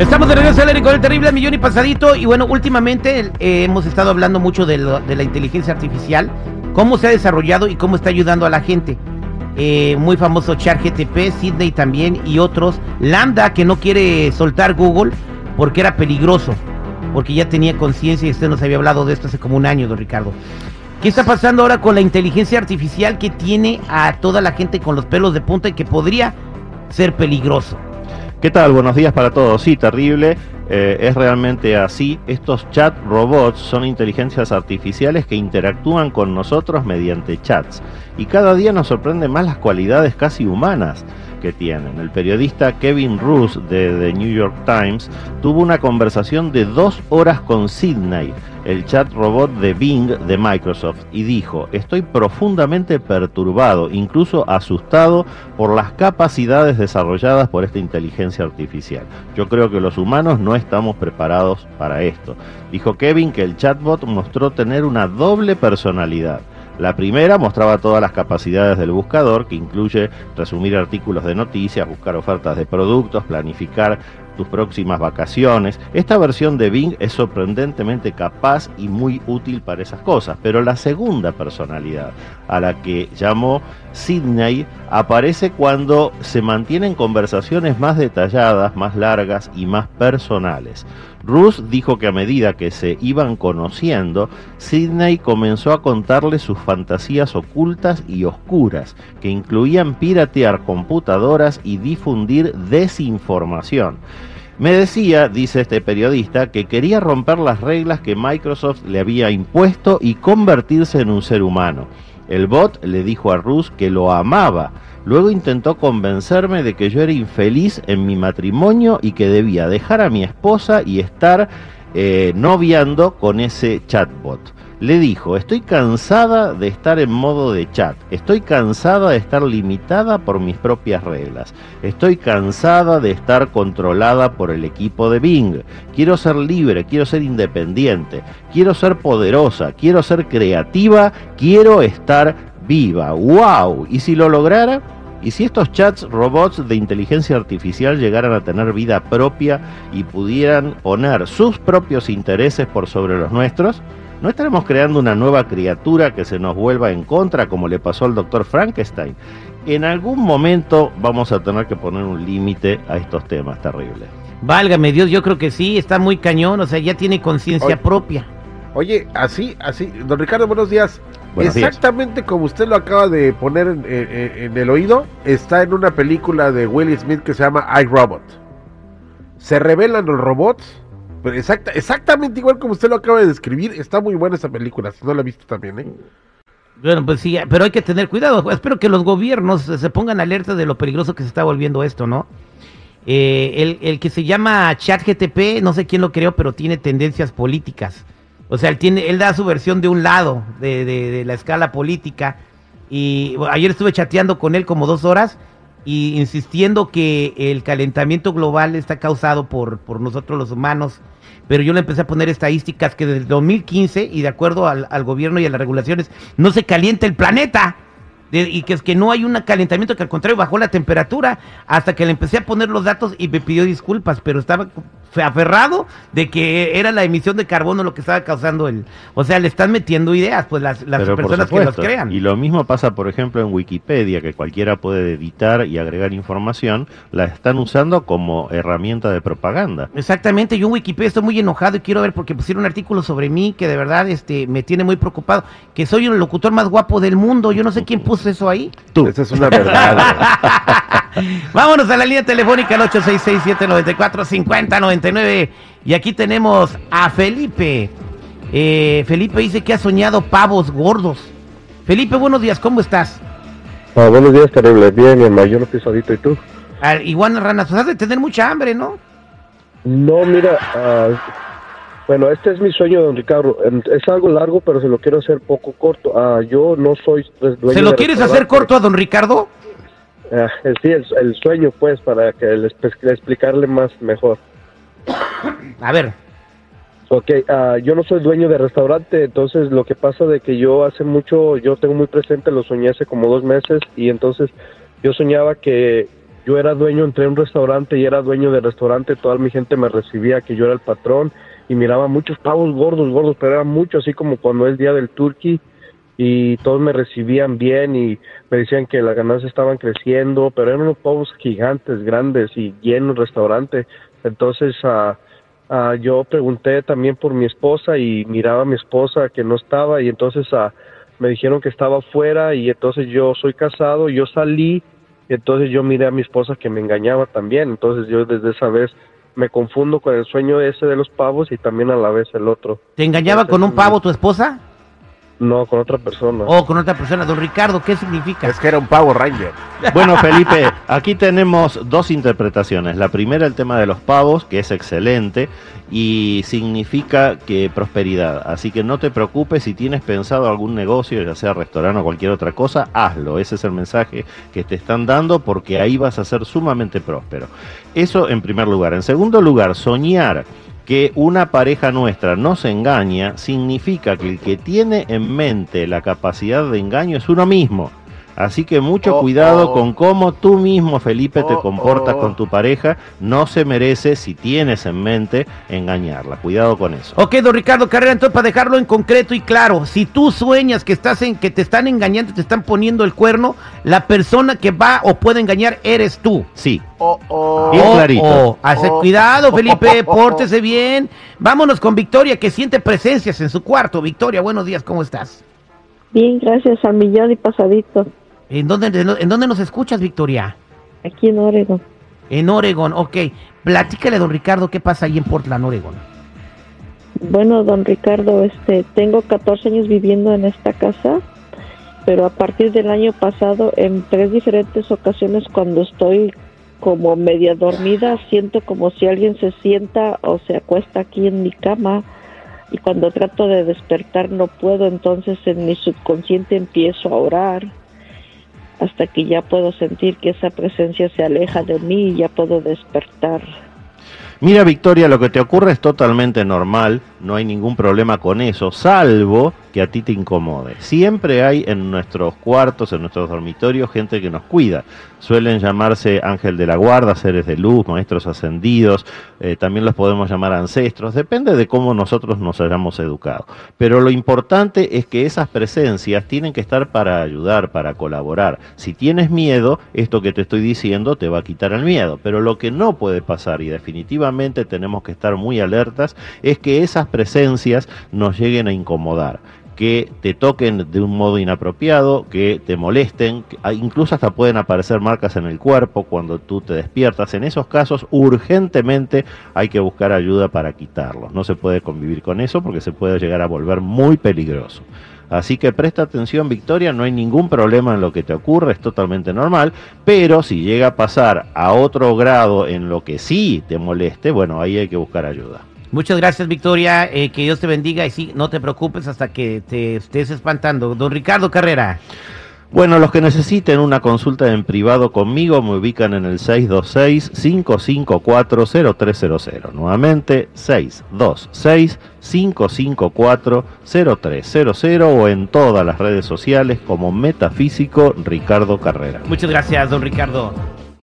Estamos de regreso al aire con el terrible millón y pasadito. Y bueno, últimamente eh, hemos estado hablando mucho de, la inteligencia artificial, cómo se ha desarrollado y cómo está ayudando a la gente. Eh, muy famoso ChatGTP, Sydney también y otros. Lambda, que no quiere soltar Google porque era peligroso, porque ya tenía conciencia y usted nos había hablado de esto hace como un año, don Ricardo. ¿Qué está pasando ahora con la inteligencia artificial que tiene a toda la gente con los pelos de punta y que podría ser peligroso? ¿Qué tal? Buenos días para todos. Sí, terrible. Eh, es realmente así. Estos chat robots son inteligencias artificiales que interactúan con nosotros mediante chats. Y cada día nos sorprende más las cualidades casi humanas que tienen. El periodista Kevin Roos de The New York Times tuvo una conversación de dos horas con Sidney, el chat robot de Bing de Microsoft, y dijo, estoy profundamente perturbado, incluso asustado por las capacidades desarrolladas por esta inteligencia artificial. Yo creo que los humanos no estamos preparados para esto. Dijo Kevin que el chatbot mostró tener una doble personalidad la primera mostraba todas las capacidades del buscador, que incluye resumir artículos de noticias, buscar ofertas de productos, planificar tus próximas vacaciones. Esta versión de Bing es sorprendentemente capaz y muy útil para esas cosas, pero la segunda personalidad, a la que llamó Sydney, aparece cuando se mantienen conversaciones más detalladas, más largas y más personales. Ruth dijo que a medida que se iban conociendo, Sidney comenzó a contarle sus fantasías ocultas y oscuras, que incluían piratear computadoras y difundir desinformación. Me decía, dice este periodista, que quería romper las reglas que Microsoft le había impuesto y convertirse en un ser humano. El bot le dijo a Ruth que lo amaba, Luego intentó convencerme de que yo era infeliz en mi matrimonio y que debía dejar a mi esposa y estar eh, noviando con ese chatbot. Le dijo, estoy cansada de estar en modo de chat, estoy cansada de estar limitada por mis propias reglas, estoy cansada de estar controlada por el equipo de Bing, quiero ser libre, quiero ser independiente, quiero ser poderosa, quiero ser creativa, quiero estar viva. ¡Wow! ¿Y si lo lograra? ¿Y si estos chats robots de inteligencia artificial llegaran a tener vida propia y pudieran poner sus propios intereses por sobre los nuestros? ¿No estaremos creando una nueva criatura que se nos vuelva en contra como le pasó al doctor Frankenstein? En algún momento vamos a tener que poner un límite a estos temas terribles. Válgame Dios, yo creo que sí, está muy cañón, o sea, ya tiene conciencia propia. Oye, así, así, don Ricardo, buenos días. Exactamente como usted lo acaba de poner en, el oído, está en una película de Will Smith que se llama I, Robot. Se revelan los robots, exactamente igual como usted lo acaba de describir. Está muy buena esa película, si no la ha visto también, ¿eh? Bueno, pues sí, pero hay que tener cuidado. Espero que los gobiernos se pongan alerta de lo peligroso que se está volviendo esto, ¿no? Eh, el, el que se llama ChatGTP, no sé quién lo creó, pero tiene tendencias políticas. O sea, él, tiene, él da su versión de un lado de, la escala política. Y ayer estuve chateando con él como dos horas y insistiendo que el calentamiento global está causado por, por nosotros los humanos. Pero yo le empecé a poner estadísticas que desde el 2015 y de acuerdo al, al gobierno y a las regulaciones no se calienta el planeta y que es que no hay un calentamiento, que al contrario bajó la temperatura, hasta que le empecé a poner los datos y me pidió disculpas, pero estaba aferrado de que era la emisión de carbono lo que estaba causando el... O sea, le están metiendo ideas, pues las, las personas que los crean. Y lo mismo pasa, por ejemplo, en Wikipedia, que cualquiera puede editar y agregar información, la están usando como herramienta de propaganda. Exactamente, yo en Wikipedia estoy muy enojado y quiero ver porque pusieron un artículo sobre mí que de verdad este, me tiene muy preocupado, que soy el locutor más guapo del mundo, yo no sé quién puso eso ahí? Tú. Esa es una verdad. Vámonos a la línea telefónica al 866-794-5099. Y aquí tenemos a Felipe. Eh, Felipe dice que ha soñado pavos gordos. Felipe, buenos días, ¿cómo estás? Ah, buenos días, terrible. Bien, mi mayor pisadito, ¿y tú? Ah, igual, Ranas, pues has de tener mucha hambre, ¿no? No, mira, uh, bueno, este es mi sueño, don Ricardo. Es algo largo, pero se lo quiero hacer poco corto. Ah, yo no soy dueño ¿Se lo quieres hacer corto a don Ricardo? Ah, sí, el, sueño, pues, para que le, explicarle más mejor. A ver. Ok, ah, yo no soy dueño de restaurante, entonces lo que pasa de que yo hace mucho, yo tengo muy presente, lo soñé hace como dos meses y entonces yo soñaba que yo era dueño, entré a un restaurante y era dueño del restaurante, toda mi gente me recibía, que yo era el patrón y miraba muchos pavos gordos, gordos, pero era mucho así como cuando es día del turkey y todos me recibían bien y me decían que las ganancias estaban creciendo, pero eran unos pavos gigantes, grandes y llenos restaurante. Entonces uh, yo pregunté también por mi esposa y miraba a mi esposa que no estaba y entonces uh, me dijeron que estaba afuera y entonces yo soy casado, yo salí entonces yo miré a mi esposa que me engañaba también, entonces yo desde esa vez me confundo con el sueño ese de los pavos y también a la vez el otro. ¿Te engañaba con un pavo tu esposa? No, con otra persona. Oh, con otra persona. Don Ricardo, ¿qué significa? Es que era un pavo ranger. Bueno, Felipe, aquí tenemos dos interpretaciones. La primera, el tema de los pavos, que es excelente y significa que prosperidad. Así que no te preocupes si tienes pensado algún negocio, ya sea restaurante o cualquier otra cosa, hazlo. Ese es el mensaje que te están dando porque ahí vas a ser sumamente próspero. Eso en primer lugar. En segundo lugar, soñar que una pareja nuestra no se engaña significa que el que tiene en mente la capacidad de engaño es uno mismo. Así que mucho Oh, cuidado oh. con cómo tú mismo, Felipe, te Oh, comportas oh. con tu pareja. No se merece, si tienes en mente, engañarla. Cuidado con eso. Ok, don Ricardo Carrera, entonces para dejarlo en concreto y claro, si tú sueñas que estás en, que te están engañando, te están poniendo el cuerno, la persona que va o puede engañar eres tú. Sí, Oh, oh. Bien Oh, clarito. oh, hace Oh. cuidado, Felipe, pórtese bien. Vámonos con Victoria, que siente presencias en su cuarto. Victoria, buenos días, ¿cómo estás? Bien, gracias al millón y pasadito, ¿En dónde, en dónde nos escuchas, Victoria? aquí en Oregon. En Oregon, ok. Platícale, don Ricardo, qué pasa ahí en Portland, Oregon. Bueno, don Ricardo, este, tengo 14 años viviendo en esta casa, pero a partir del año pasado, en tres diferentes ocasiones, cuando estoy como media dormida, siento como si alguien se sienta o se acuesta aquí en mi cama y cuando trato de despertar no puedo, entonces en mi subconsciente empiezo a orar hasta que ya puedo sentir que esa presencia se aleja de mí y ya puedo despertar. Mira, Victoria, lo que te ocurre es totalmente normal, no hay ningún problema con eso, salvo que a ti te incomode. Siempre hay en nuestros cuartos, en nuestros dormitorios, gente que nos cuida. Suelen llamarse ángel de la guarda, seres de luz, maestros ascendidos, eh, también los podemos llamar ancestros, depende de cómo nosotros nos hayamos educado. Pero lo importante es que esas presencias tienen que estar para ayudar, para colaborar. Si tienes miedo, esto que te estoy diciendo te va a quitar el miedo. Pero lo que no puede pasar, y definitivamente tenemos que estar muy alertas, es que esas presencias nos lleguen a incomodar que te toquen de un modo inapropiado, que te molesten, ah, incluso hasta pueden aparecer marcas en el cuerpo cuando tú te despiertas. En esos casos, urgentemente hay que buscar ayuda para quitarlos. No se puede convivir con eso porque se puede llegar a volver muy peligroso. Así que presta atención, Victoria, no hay ningún problema en lo que te ocurre, es totalmente normal, pero si llega a pasar a otro grado en lo que sí te moleste, bueno, ahí hay que buscar ayuda. Muchas gracias, Victoria. eh, que Dios te bendiga y sí, no te preocupes hasta que te estés espantando. Don Ricardo Carrera. Bueno, los que necesiten una consulta en privado conmigo me ubican en el 626-554-0300. Nuevamente, 626-554-0300 o en todas las redes sociales como Metafísico Ricardo Carrera. Muchas gracias, don Ricardo.